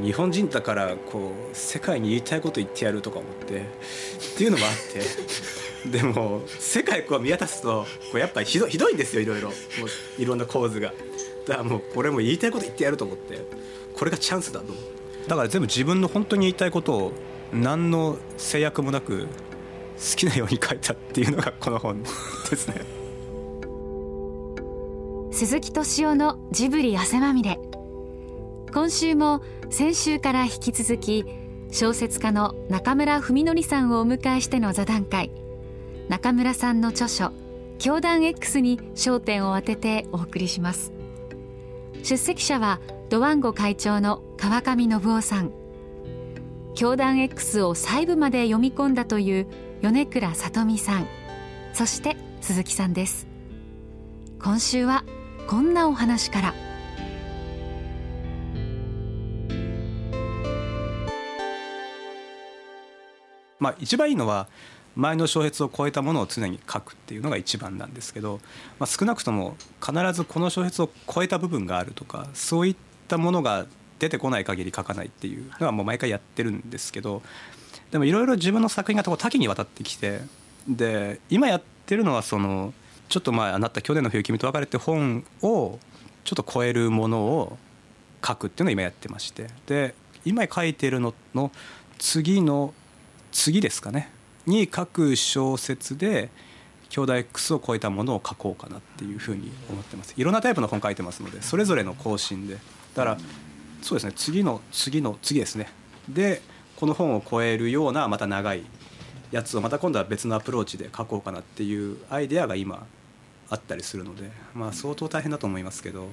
日本人だからこう世界に言いたいこと言ってやるとか思ってっていうのもあって でも世界こう見渡すとこうやっぱりひどひどいんですよいろいろ。もういろんな構図が。だからもうこれも言いたいこと言ってやると思ってこれがチャンスだと思って。だから全部自分の本当に言いたいことを何の制約もなく好きなように書いたっていうのがこの本 ですね。鈴木敏夫のジブリ汗まみれ今週も先週から引き続き小説家の中村文則さんをお迎えしての座談会。中村さんの著書「教団 X」に焦点を当ててお送りします。出席者はドワンゴ会長の川上信夫さん。教団 X を細部まで読み込んだという米倉さ美さん。そして鈴木さんです。今週はこんなお話から。まあ一番いいのは前の小説を超えたものを常に書くっていうのが一番なんですけど、まあ、少なくとも必ずこの小説を超えた部分があるとかそういったものが出てこない限り書かないっていうのはもう毎回やってるんですけどでもいろいろ自分の作品が多岐にわたってきてで今やってるのはそのちょっと前あなた去年の冬君と別れて本をちょっと超えるものを書くっていうのを今やってましてで今書いてるのの次の次ですかね。に書く小説で兄弟 X を超えたものを書こうかなっていうふうに思ってます。いろんなタイプの本書いてます。のでそれぞれの更新で。だからそうですね。次の次の次ですね。でこの本を超えるようなまた長いやつをまた今度は別のアプローチで書こうかなっていうアイデアが今あったりするのでまあ相当大変だと思いますけど。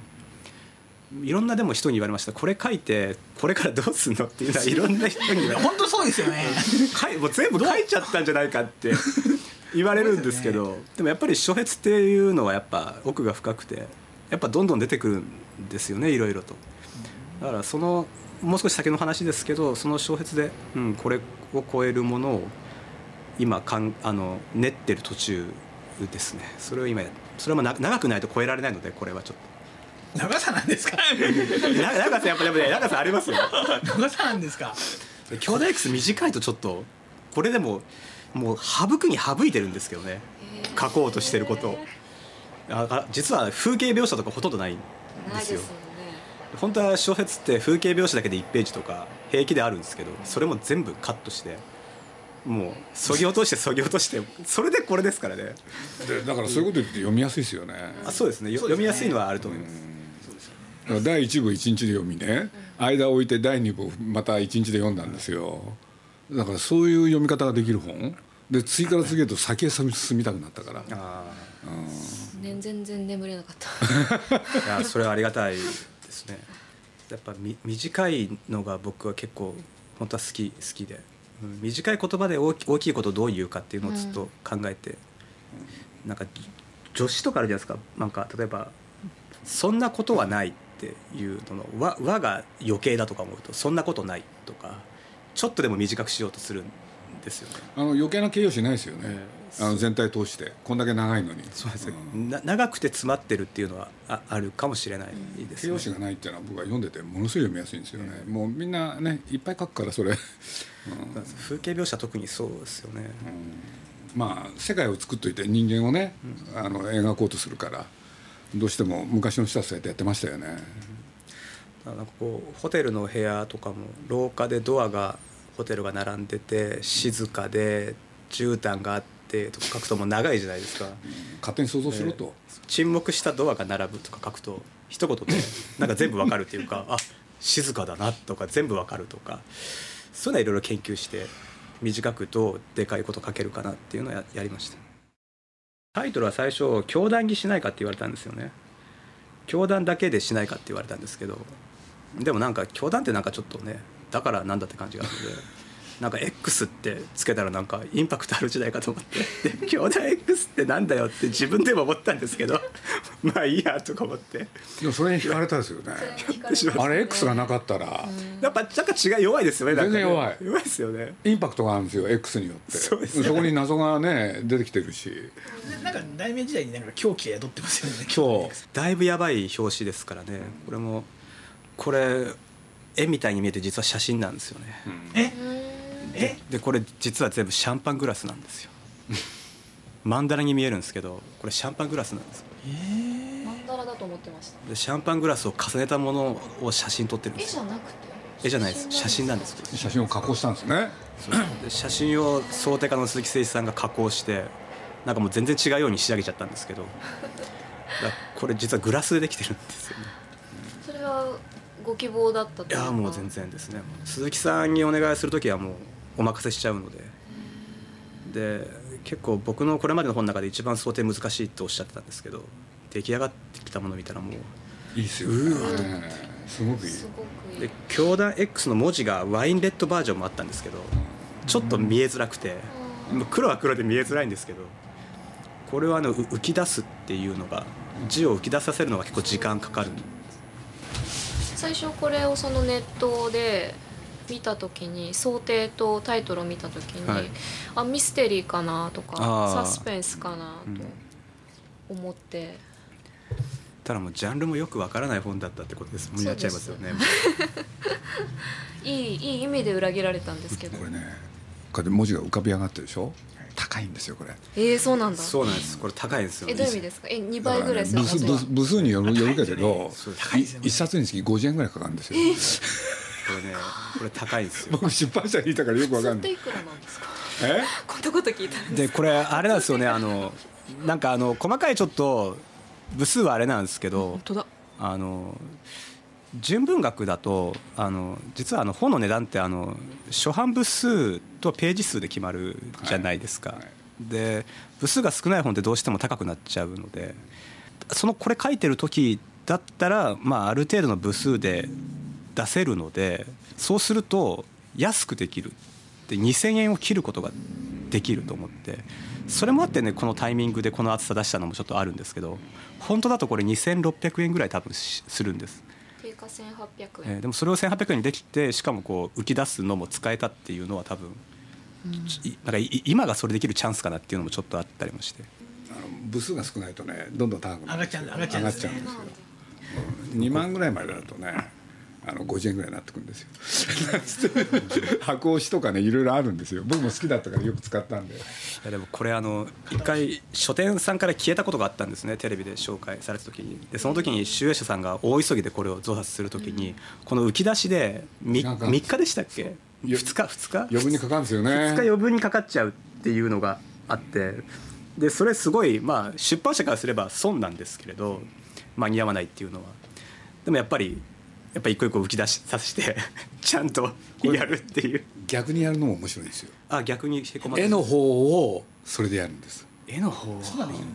いろんなでも人に言われました。これ書いてこれからどうすんのっていうのはいろんな人に言われ 本当そうですよね。もう全部書いちゃったんじゃないかって言われるんですけどでもやっぱり小説っていうのはやっぱ奥が深くてやっぱどんどん出てくるんですよねいろいろと。だからそのもう少し先の話ですけどその小説で、うん、これを超えるものを今かんあの練ってる途中ですね。それを今それも長くないと超えられないのでこれはちょっと。長さなんですか？長さやっぱり、ね、長さありますよ。長さなんですか？兄弟 X 短いとちょっとこれでももう省くに省いてるんですけどね。書こうとしてること。あ実は風景描写とかほとんどないんですよ。本当は小説って風景描写だけで1ページとか平気であるんですけどそれも全部カットしてもうそぎ落としてそぎ落としてそれでこれですからね。でだからそういうこと言って読みやすいですよね。あそうですね。読みやすいのはあると思います、第1部1日で読みね。間を置いて第2部また1日で読んだんですよ。だからそういう読み方ができる本。で次から次へと先へ進みたくなったから。ああ、うん、ね、全然眠れなかった。いやそれはありがたいですね。やっぱみ短いのが僕は結構本当は好き好きで、うん、短い言葉で大き大きいことをどう言うかっていうのをずっと考えて、うん、なんか助詞とかあるじゃないですか。なんか例えば「そんなことはない」っていうのの和和が余計だとか思うと「そんなことない」とかちょっとでも短くしようとするんですよね。あの余計な形容詞ないですよね、えーあの全体通して。こんだけ長いのに。そうですね、うん、長くて詰まってるっていうのはああるかもしれないです、ね、形容詞がないっていうのは僕は読んでてものすごい読みやすいんですよね、うん、もうみんなねいっぱい書くからそれ、うん、風景描写特にそうですよね、まあ世界を作っといて人間をね、あの描こうとするからどうしても昔の人はそうやってやってましたよね、なんかこうホテルの部屋とかも廊下でドアがホテルが並んでて静かで絨毯があってとか書くともう長いじゃないですか。勝手に想像しろと、沈黙したドアが並ぶとか書くと一言でなんか全部わかるっていうか あ静かだなとか全部わかるとか。そういうのはいろいろ研究して短くどうでかいこと書けるかなっていうのをややりましたタイトルは最初教団にしないかって言われたんですよね。教団だけでしないかって言われたんですけどでもなんか教団ってなんかちょっとねだからなんだって感じがあるので。なんか X ってつけたらなんかインパクトある時代かと思って。で兄弟 X ってなんだよって自分でも思ったんですけどまあいいやとか思って。でもそれに惹かれたですよね。あれ X がなかったら。やっぱなんか違い弱いですよね全然弱い。弱いですよね。インパクトがあるんですよ X によって。そ,、ね、そこに謎がね出てきてるし。なんか大名時代になんか狂気が宿ってますよね。今日だいぶやばい表紙ですからね。これもこれ絵みたいに見えて実は写真なんですよね、ええ？でこれ実は全部シャンパングラスなんですよ。マンダラに見えるんですけどこれシャンパングラスなんですよ。マンダラだと思ってました。でシャンパングラスを重ねたものを写真撮ってるんですよ。絵じゃなくて？絵じゃないです。写真なんです。写真を加工したんですね。で写真を想定家の鈴木誠一さんが加工してなんかもう全然違うように仕上げちゃったんですけど これ実はグラスでできてるんですよね。それはご希望だったといやもう全然ですね。鈴木さんにお願いする時はもうお任せしちゃうので。で結構僕のこれまでの本の中で一番想定難しいっておっしゃってたんですけど出来上がってきたものを見たらもういいですよねすごくいいすごくいい。で教団 X の文字がワインレッドバージョンもあったんですけどちょっと見えづらくてもう黒は黒で見えづらいんですけどこれはあのう浮き出すっていうのが字を浮き出させるのが結構時間かかる。最初これをそのネットで見た時に想定とタイトルを見た時に、はい。あミステリーかなとかサスペンスかなと思って、ただもうジャンルもよくわからない本だったってことです。もんなっちゃいますよね。いいいい意味で裏切られたんですけど。これね文字が浮かび上がってるでしょ？高いんですよこれ。えー、そうなんだ。そうなんです。これ高いんですよえどういう意味ですか？え2倍ぐらいする部数部数部数によるよるけれど一冊につき50円ぐらいかかるんですよこれねこれ高いんですよ。僕出版社にいたからよくわかんない。っていくらなんですか？え？こんなこと聞いたんですでこれあれなんですよね。あのなんかあの細かいちょっと部数はあれなんですけど本当だ。あの純文学だとあの実はあの本の値段ってあの初版部数とページ数で決まるじゃないですか、はいはい。で部数が少ない本ってどうしても高くなっちゃうのでそのこれ書いてる時だったら、まあ、ある程度の部数で出せるのでそうすると安くできる。で2,000円を切ることができると思って。それもあってねこのタイミングでこの厚さ出したのもちょっとあるんですけど本当だとこれ2,600円ぐらい多分しするんです、定価1800円、えーでもそれを1,800円にできてしかもこう浮き出すのも使えたっていうのは多分、ちいなんかい今がそれできるチャンスかなっていうのもちょっとあったりもして。あの部数が少ないとねどんどん高くなる。上がっちゃうんだ上がっちゃうんですね。上がっちゃうんですよ。2万ぐらいまでだとねあの50円ぐらいになってくるんですよ。箱押しとかねいろいろあるんですよ。僕も好きだったからよく使ったんで。いやでもこれあの一回書店さんから消えたことがあったんですね。テレビで紹介された時に。でその時に集英社さんが大急ぎでこれを増刷する時にこの浮き出しで 3, 時間かかる日でしたっけ？2よ日？2日？余分にかかるんですよね。2日余分にかかっちゃうっていうのがあって。でそれすごいまあ出版社からすれば損なんですけれど間に合わないっていうのは。でもやっぱりやっぱ一個一個浮き出しさせて ちゃんとやるっていう。逆にやるのも面白いんですよ。あ逆にへこまって絵の方をそれでやるんです。絵の方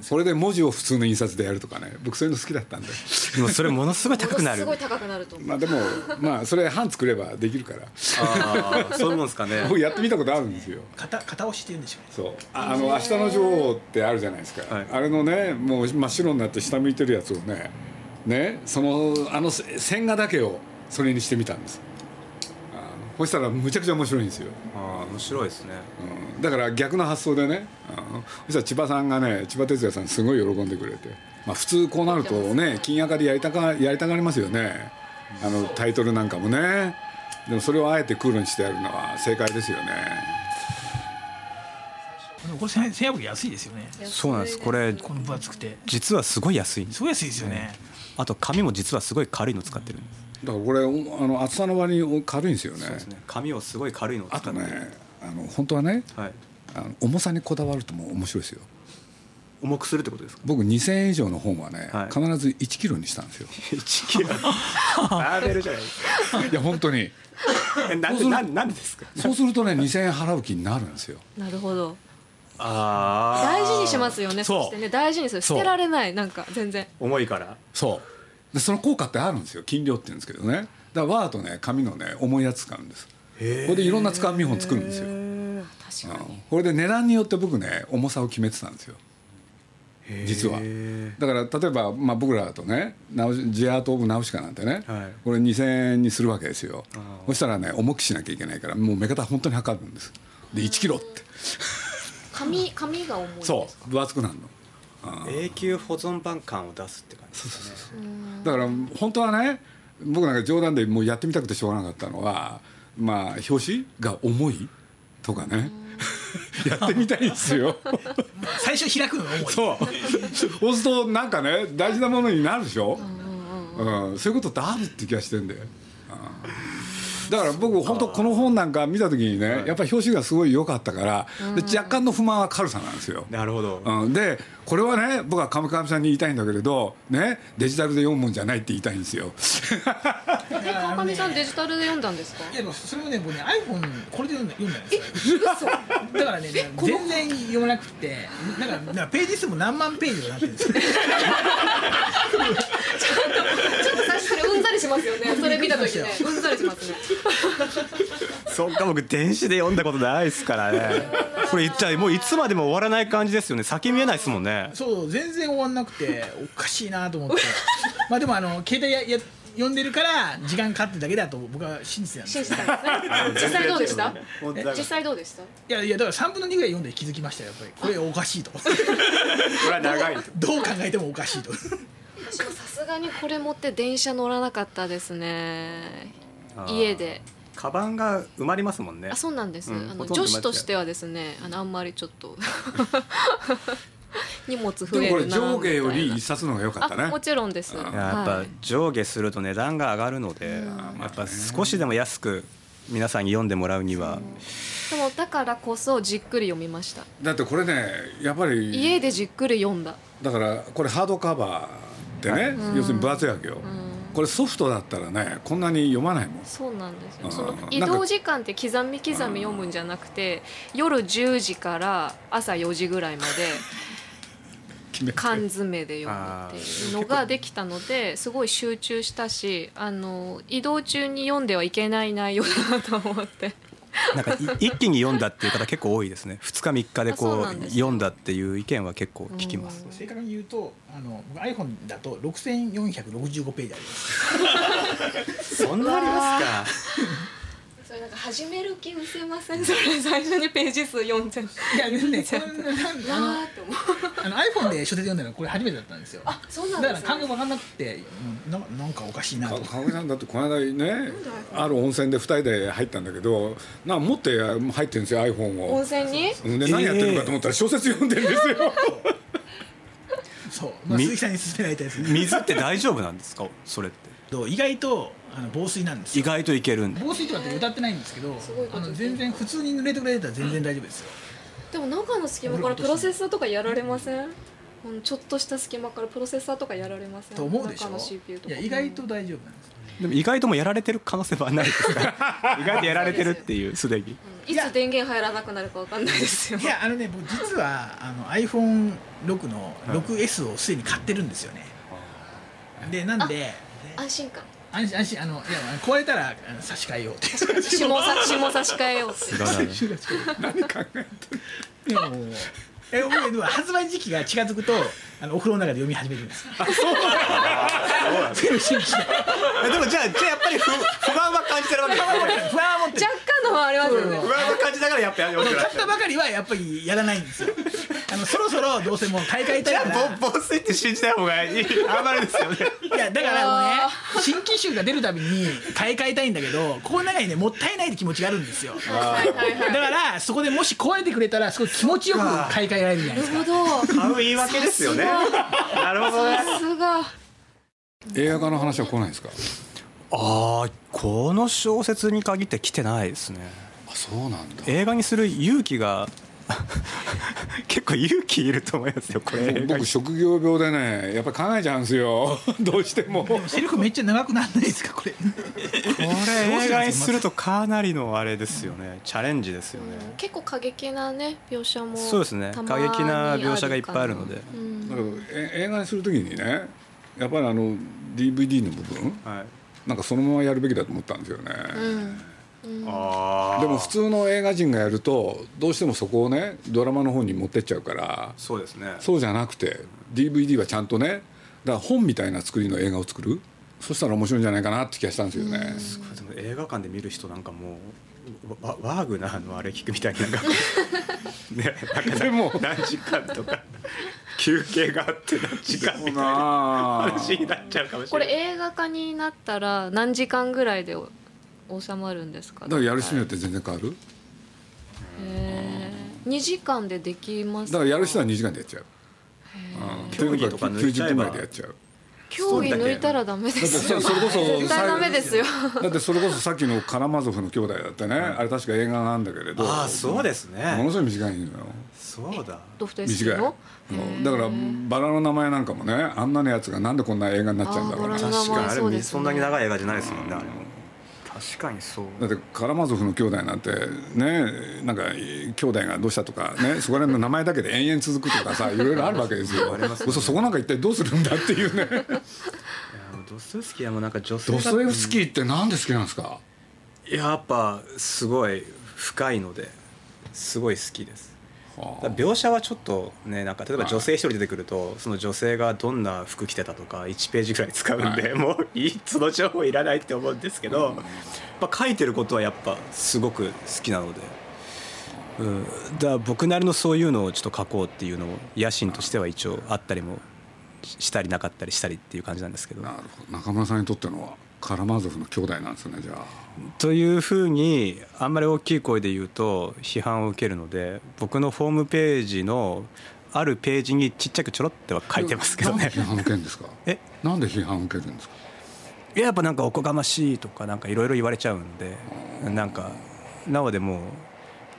それで文字を普通の印刷でやるとかね。僕そういうの好きだったんで。でもそれものすごい高くなる。すごい高くなると思う。まあでもまあそれ版作ればできるから。ああそういうもんですかね。僕やってみたことあるんですよ。片片押しって言うんでしょうね。そう。ああの「明日の女王」ってあるじゃないですか、はい。あれのねもう真っ白になって下向いてるやつをねねそのあのせ線画だけをそれにしてみたんです。そしたらむちゃくちゃ面白いんですよ、ああ面白いですね。うん、だから逆の発想でねあのそしたら千葉さんがね千葉哲也さんすごい喜んでくれて、まあ、普通こうなるとね金赤でやりたかやりたがりますよね。あのタイトルなんかもね。でもそれをあえてクールにしてやるのは正解ですよね。これ千千円安いですよね。そうなんです。これこの分厚くて。実はすごい安いす。すごい安いですよねあと紙も実はすごい軽いの使ってるんです。だからこれおあの厚さの割に軽いんですよね。そうですね。紙をすごい軽いのを使あって。るとねあの本当はねはい。あの重さにこだわるとも面白いですよ。重くするってことですか？僕2000円以上の本はね、はい。必ず1キロにしたんですよ。1キロ？バーベルじゃないですか。いや本当に。えなんでなんなんでですか？そうするとね2000円払う気になるんですよ。なるほどああ大事にしますよね。そしてね大事にする。捨てられない。なんか全然。重いから。そう。でその効果ってあるんですよ。斤量って言うんですけどね。だからワーとね紙のね重いやつ使うんです。これでいろんな使う見本作るんですよ。確かに。うんこれで値段によって僕ね重さを決めてたんですよ。実は。だから例えば、まあ、僕らだとねナウジアート・オブ・ナウシカなんてね、はい。これ2000円にするわけですよ。そしたらね重くしなきゃいけないからもう目方本当に測るんです。で1キロって紙紙が重いんですか？そう分厚くなるの。永久保存版感を出すって感じですね。だから本当はね僕なんか冗談でもうやってみたくてしょうがなかったのはまあ表紙が重いとかね。やってみたいんですよ。最初開くのが重い。そう。そうするとなんかね大事なものになるでしょ、うん、そういうことってあるって気がしてんだよ、うんだから僕本当この本なんか見た時にねやっぱり表紙がすごい良かったからで若干の不満は軽さなんですよ。なるほど、うん、でこれはね僕は亀上さんに言いたいんだけれどねデジタルで読むもんじゃないって言いたいんですよ。え川上さんデジタルで読んだんですか？いやでもそれをね僕ね iPhone これで読んだ読んだんですよ。だからね全然読めなくてなんかなんかページ数も何万ページとかなってるんですよ。ちょっとそれうんざりしますよね。それ見た時ね。うんざりしますね。そっか僕電子で読んだことないですからね。これじゃあもういつまでも終わらない感じですよね。先見えないですもんね。そう全然終わんなくておかしいなと思って。まあでもあの携帯やや読んでるから時間かかってるだけだと僕は信じてたんですよ。信じたんですね 実際どうでした？実際どうでした？いやいやだから3分の2ぐらい読んで気づきましたよやっぱり。これおかしいと。これは長いと。どう考えてもおかしいと私もさすがにこれ持って電車乗らなかったですね。家で。カバンが埋まりますもんね。あそうなんです、うんあの女子としてはですねあのあんまりちょっと。荷物増でもこれえるな上下より一冊の方が良かったね。あもちろんです。いややっぱはい。上下すると値段が上がるので、やっぱ少しでも安く皆さんに読んでもらうには、でもだからこそじっくり読みました。だってこれねやっぱり家でじっくり読んだ。だからこれハードカバーでね、要するに分厚いわけよ、これソフトだったらねこんなに読まないもん。そうなんですうん。よその移動時間って刻み刻み読むんじゃなくて夜10時から朝4時ぐらいまで缶詰で読むっていうのができたのですごい集中したしあの移動中に読んではいけない内容だなと思って なんかい一気に読んだっていう方結構多いですね。2日3日でこう読んだっていう意見は結構聞きます、正確に言うとあの僕 iPhone だと6465ページあります。そんなありますか？それなんか始める気失せません？それ最初にページ数読んじゃう。いやね これあのなーって思う。あの iPhone で小説読んだのこれ初めてだったんですよ。あそうなんだですね。から感覚分かんなくて、うん、ななんかおかしいなと。か川上さんだってこの間ねある温泉で2人で入ったんだけどなんか持って入ってるんですよ iPhone 温を泉に？で何やってるかと思ったら小説読んでるんですよ。そう、まあ、み鈴木さんに勧められたやつ水って大丈夫なんですか？それって。と意外とあの防水なんですよ。意外といけるん。で防水とかって歌ってないんですけどすごいことあの全然普通に濡れてくれたら全然大丈夫ですよ。でも中の隙間からプロセッサーとかやられません？うんちょっとした隙間からプロセッサーとかやられません？と思うでしょ？中の CPU とか。いや意外と大丈夫なんですよ。でも意外ともやられてる可能性はないですか？意外とやられてるっていうすでにいつ電源入らなくなるかわかんないですよ。いやあのね僕実はあの iPhone6 の 6S をすでに買ってるんですよね。でなんで安心感安心安心あのいや壊れたら差し替えようって下さ下差し替えようってすごいな何考えてる？でもえ僕発売時期が近づくとあのお風呂の中で読み始めるんです。そう信じてえでもじゃあじゃあやっぱり不不安は感じてるわけです不安を持ってる。若干のはありますよね。不安は感じながらやっぱやりますよ買ったばかりはやっぱりやらないんですよあのそろそろどうせもう買い替えたいじゃからあぼ防水って信じない方がいい。あんまりですよね。いやだからもうね新機種が出るたびに買い替えたいんだけどこの中にねもったいないって気持ちがあるんですよ。だからそこでもし壊れてくれたらすごい気持ちよく買い替えられるじゃないです。かなるほど買う言い訳ですよね。なるほどね。さすが映画化の話は来ないですか？ああこの小説に限って来てないですね。あそうなんだ。映画にする勇気が 結構勇気いると思いますよこれ。僕職業病でねやっぱり考えちゃうんですよ。どうしても。セリフめっちゃ長くならないですかこれ。これ映画にするとかなりのあれですよね。チャレンジですよね。結構過激なね描写もそうですね。過激な描写がいっぱいあるので。映画にするときにねやっぱりあの DVD の部分はい。なんかそのままやるべきだと思ったんですよね、うん。あでも普通の映画人がやるとどうしてもそこをねドラマの方に持ってっちゃうからそうですね。そうじゃなくて DVD はちゃんとねだから本みたいな作りの映画を作る。そしたら面白いんじゃないかなって気がしたんですよね、でも映画館で見る人なんかもうワワーグナーのあれ聞くみたいになんか ねなんかでも何時間とか休憩があって何時間みたいな話になっちゃうかもしこれない。れ映画化になったら何時間ぐらいで収まるんですか？だからやる人によって全然変わる？へー。2時間でできますだからやる人は2時間でやっちゃう。うん競技とか抜いちゃえ90分ぐばでやっちゃう。競技抜いたらダメですよ。だってそれこそ絶対ダメですよ。だってそれこそさっきのカラマゾフの兄弟だってね、あれ確か映画なんだけれど。ああそうですもねのすごい短いのよ。そうだ。短い。だからバラの名前なんかもねあんなのやつがなんでこんな映画になっちゃうんだろう。確かに。あれそんなに長い映画じゃないですもんねあれも確かにそう。だってカラマゾフの兄弟なんてねなんか兄弟がどうしたとかね そこら辺の名前だけで延々続くとかさいろいろあるわけですよ。ね。そそこなんか一体どうするんだっていうね。いやドストエフスキーはもうなんか女性がドストエフスキーってなんで好きなんですかやっぱすごい深いのですごい好きです描写はちょっとねなんか例えば女性一人出てくるとその女性がどんな服着てたとか1ページぐらい使うんで、もういいその情報いらないって思うんですけど、まあ、書いてることはやっぱすごく好きなので、うん、だから僕なりのそういうのをちょっと書こうっていうのも野心としては一応あったりもしたりなかったりしたりっていう感じなんですけど。なるほど。中村さんにとってのは？カラマゾフの兄弟なんですねじゃあ。というふうにあんまり大きい声で言うと批判を受けるので僕のホームページのあるページにちっちゃくちょろっては書いてますけどね。批判を受けるんですか？え？なんで批判を受けるんですか？いややっぱなんかおこがましいとかなんかいろいろ言われちゃうんでなんかなのでもう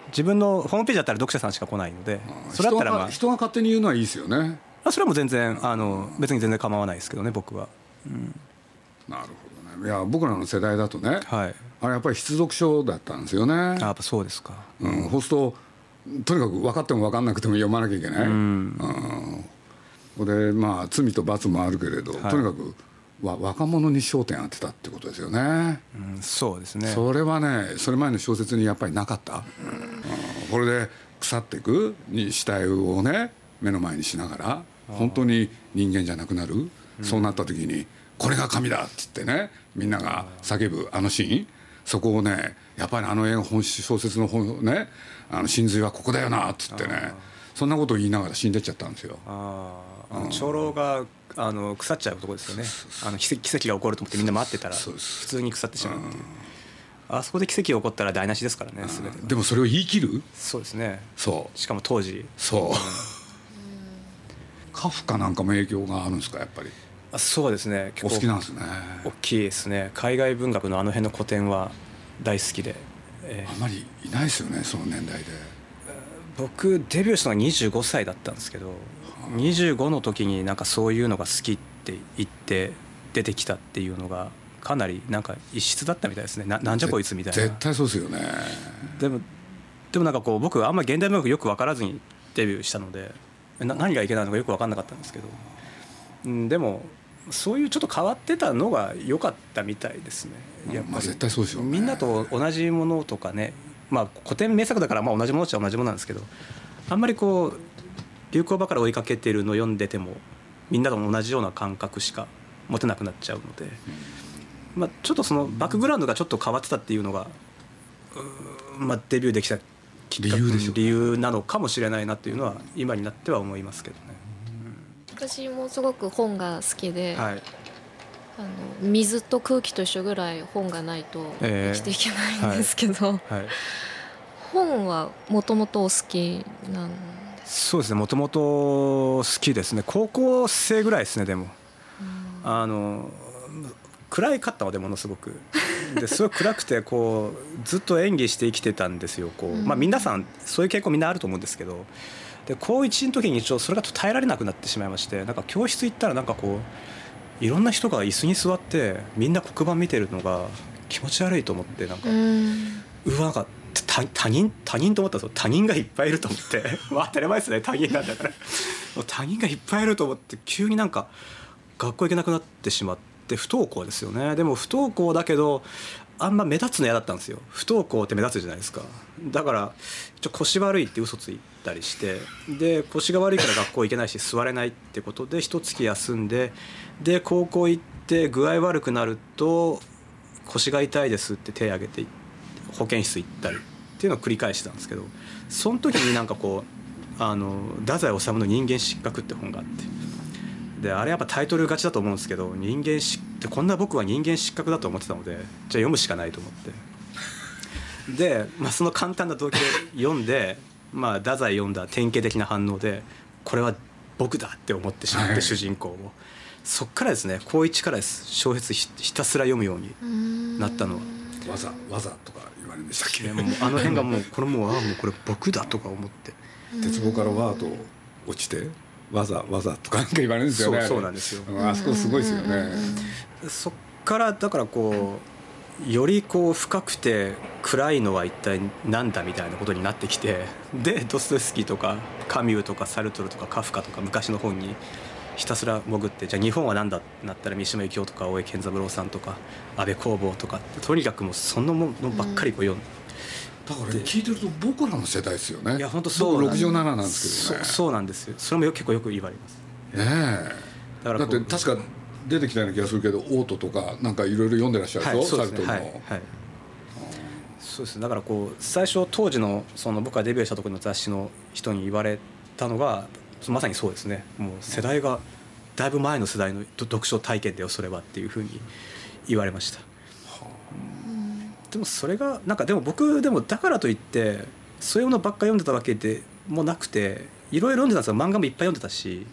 自分のホームページだったら読者さんしか来ないのでそれだったらまあ人が勝手に言うのはいいですよね。あそれはもう全然あの別に全然構わないですけどね僕は。なるほど。ねいや僕らの世代だとね、はい。あれやっぱり必読書だったんですよね。あやっぱそうですか。うん、そうするととにかく分かっても分かんなくても読まなきゃいけない、うん。でまあ罪と罰もあるけれど、はい。とにかくわ若者に焦点当てたってことですよね、うんそうですね。それはねそれ前の小説にやっぱりなかった、うん。これで腐っていくに死体をね目の前にしながら本当に人間じゃなくなる、そうなった時に「これが神だ!」っつってねみんなが叫ぶあのシーン。そこをねやっぱりあの映画本小説の本ねあの真髄はここだよなっつってねそんなことを言いながら死んでっちゃったんですよ。あーあの長老があの腐っちゃうところですよね。あの奇跡奇跡が起こると思ってみんな待ってたら普通に腐ってしまうっていう。あそこで奇跡が起こったら台無しですからね全て。がでもそれを言い切る？そうですね。そう。しかも当時。そう。カフカなんかも影響があるんですかやっぱり？あそうですね。お好きなんですね。大きいですね。海外文学のあの辺の古典は大好きで、えーあまりいないですよねその年代で。僕デビューしたのが25歳だったんですけど25の時になんかそういうのが好きって言って出てきたっていうのがかなりなんか異質だったみたいですね。ななんじゃこいつみたい絶な対そうですよね。でもでもなんかこう僕あんまり現代文学よく分からずにデビューしたのでな何がいけないのかよく分かんなかったんですけど、うん、でもそういうちょっと変わってたのが良かったみたいですね。やっぱり、まあ絶対そうですよね。みんなと同じものとかねまあ古典名作だからまあ同じものっちゃ同じものなんですけどあんまりこう流行ばかり追いかけてるの読んでてもみんなと同じような感覚しか持てなくなっちゃうので、まあ、ちょっとそのバックグラウンドがちょっと変わってたっていうのが、まあ、デビューできたきっ理由なのかもしれないなっていうのは今になっては思いますけどね。私もすごく本が好きで、はい。あの水と空気と一緒ぐらい本がないとええ。生きていけないんですけど、はい、本はもともとお好きなんそうですね。もともと好きですね。高校生ぐらいですねでも。あの暗いかったのでものすごく。ですごい暗くてこうずっと演技して生きてたんですよこう、うん。まあ、皆さんそういう傾向みんなあると思うんですけどで高1の時に一応それが耐えられなくなってしまいましてなんか教室行ったらなんかこういろんな人が椅子に座ってみんな黒板見てるのが気持ち悪いと思ってなんかうわなんか他他人他人と思ったんですよ他人がいっぱいいると思って。まあ当たり前ですね。他人なんだから。他人がいっぱいいると思って急になんか学校行けなくなってしまって不登校ですよね。でも不登校だけどあんま目立つの嫌だったんですよ。不登校って目立つじゃないですか。だからちょ腰悪いって嘘ついたりして。で腰が悪いから学校行けないし座れないってことで一月休んでで高校行って具合悪くなると腰が痛いですって手挙げて保健室行ったりっていうのを繰り返してたんですけどその時になんかこうあの太宰治の「人間失格」って本があって。であれやっぱタイトル勝ちだと思うんですけど人間しってこんな僕は人間失格だと思ってたのでじゃあ読むしかないと思って。で、まあ、その簡単な動機で読んで、まあ、太宰読んだ典型的な反応でこれは僕だって思ってしまって、主人公を。そっからですね高一からです小説ひひたすら読むようになったの。は。わざわざとか言われるんでしたっけ？ねもうあの辺がもうこれもうああもうこれ僕だとか思って。鉄棒からわーと落ちてわざわざとかなんか言われるんですよね。そうそうなんですよ。うんあそこすごいですよね。そっからだからこうよりこう深くて暗いのは一体何だみたいなことになってきてでドストエフスキーとかカミューとかサルトルとかカフカとか昔の本にひたすら潜ってじゃあ日本は何だってなったら三島由紀夫とか大江健三郎さんとか安倍公房とかってとにかくもうそのものばっかりこう読んで。だから聞いてると僕らの世代ですよね。いや本当そう僕67なんですけどね。そうなんですよ。それもよ結構よく言われます。ねえ。だだからこう。って確か出てきたような気がするけどオートとかなんかいろいろ読んでらっしゃるでしょ、はい、そうですね。サルトルの、はい、はい、そうです。ねだからこう最初当時のその僕がデビューした時の雑誌の人に言われたのがまさにそうですね。もう世代がだいぶ前の世代の読書体験だよそれはっていうふうに言われました、でもそれがなんかでも僕でもだからといってそういうものばっか読んでたわけでもなくていろいろ読んでたんですよ漫画もいっぱい読んでたし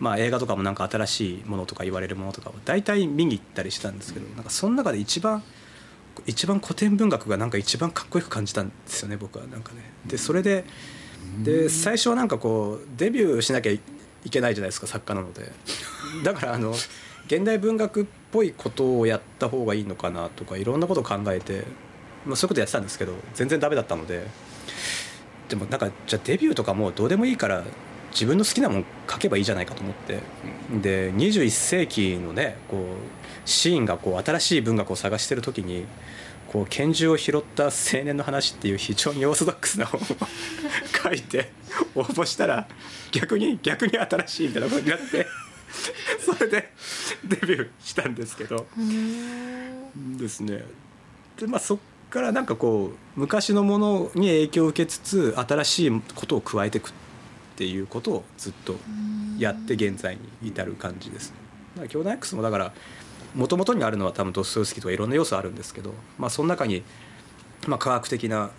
まあ、映画とかもなんか新しいものとか言われるものとかを大体見に行ったりしたんですけどなんかその中で一番一番古典文学がなんか一番かっこよく感じたんですよね僕はなんかね。でそれでで最初はなんかこうデビューしなきゃいけないじゃないですか作家なのでだからあの現代文学っぽいことをやった方がいいのかなとかいろんなことを考えて、まあ、そういうことやってたんですけど全然ダメだったのででもなんかじゃあデビューとかもどうでもいいから自分の好きなもん書けばいいじゃないかと思ってで21世紀のねこうシーンがこう新しい文学を探してる時にこう拳銃を拾った青年の話っていう非常にオーソドックスな本を書いて応募したら逆に逆に新しいみたいなことになって それでデビューしたんですけど。ですね。でまあそっからなんかこう昔のものに影響を受けつつ新しいことを加えていくっていうことをずっとやって現在に至る感じです。だから兄弟 X もだからもともとにあるのは多分ドストエフスキーとかいろんな要素あるんですけど、まあ、その中に、まあ、科学的な、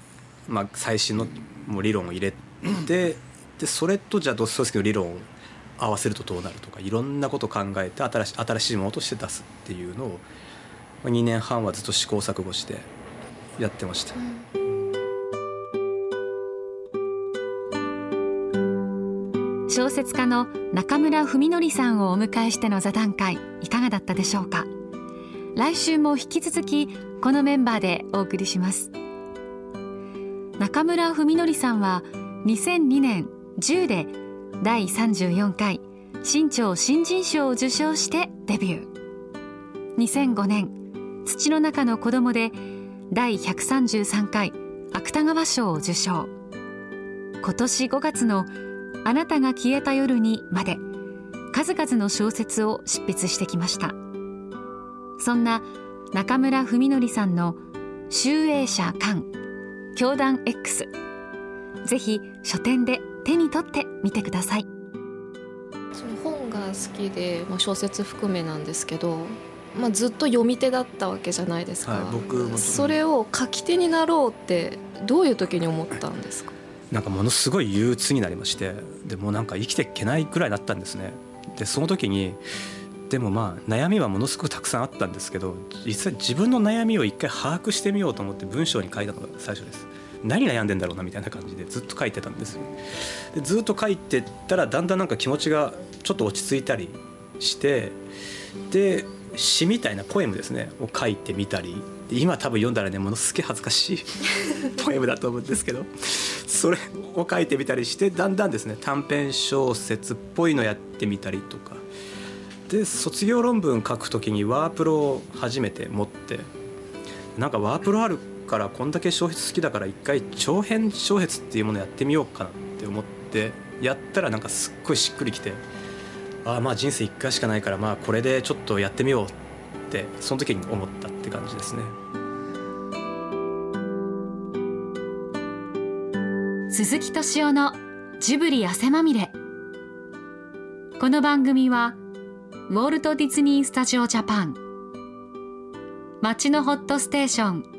まあ、最新のもう理論を入れてでそれとじゃあドストエフスキーの理論を合わせるとどうなるとかいろんなことを考えて新し新しいものとして出すっていうのをまあ2年半はずっと試行錯誤してやってました。小説家の中村文則さんをお迎えしての座談会いかがだったでしょうか？来週も引き続きこのメンバーでお送りします。中村文則さんは2002年10で第34回新潮新人賞を受賞してデビュー。2005年土の中の子供で第133回芥川賞を受賞。今年5月のあなたが消えた夜にまで数々の小説を執筆してきました。そんな中村文則さんの集英社館教団 X ぜひ書店で手に取ってみてください。その本が好きで、まあ、小説含めなんですけど、まあ、ずっと読み手だったわけじゃないですか、はい僕もそれを書き手になろうってどういう時に思ったんですか？なんかものすごい憂鬱になりましてでもうなんか生きていけないくらいだったんですね。でその時にでもまあ悩みはものすごくたくさんあったんですけど実際自分の悩みを一回把握してみようと思って文章に書いたのが最初です何悩んでんだろうなみたいな感じでずっと書いてたんですよ。でずっと書いてったらだんだんなんか気持ちがちょっと落ち着いたりしてで詩みたいなポエムですね。を書いてみたり。で今多分読んだらねものすげえ恥ずかしい ポエムだと思うんですけど。それを書いてみたりしてだんだんですね短編小説っぽいのやってみたりとか。で卒業論文書くときにワープロを初めて持ってなんかワープロあるからこんだけ小説好きだから一回長編小説っていうものやってみようかなって思ってやったらなんかすっごいしっくりきてああまあ人生一回しかないからまあこれでちょっとやってみようってその時に思ったって感じですね。鈴木敏夫のジブリ汗まみれこの番組はウォルト・ディズニー・スタジオ・ジャパン街のホットステーション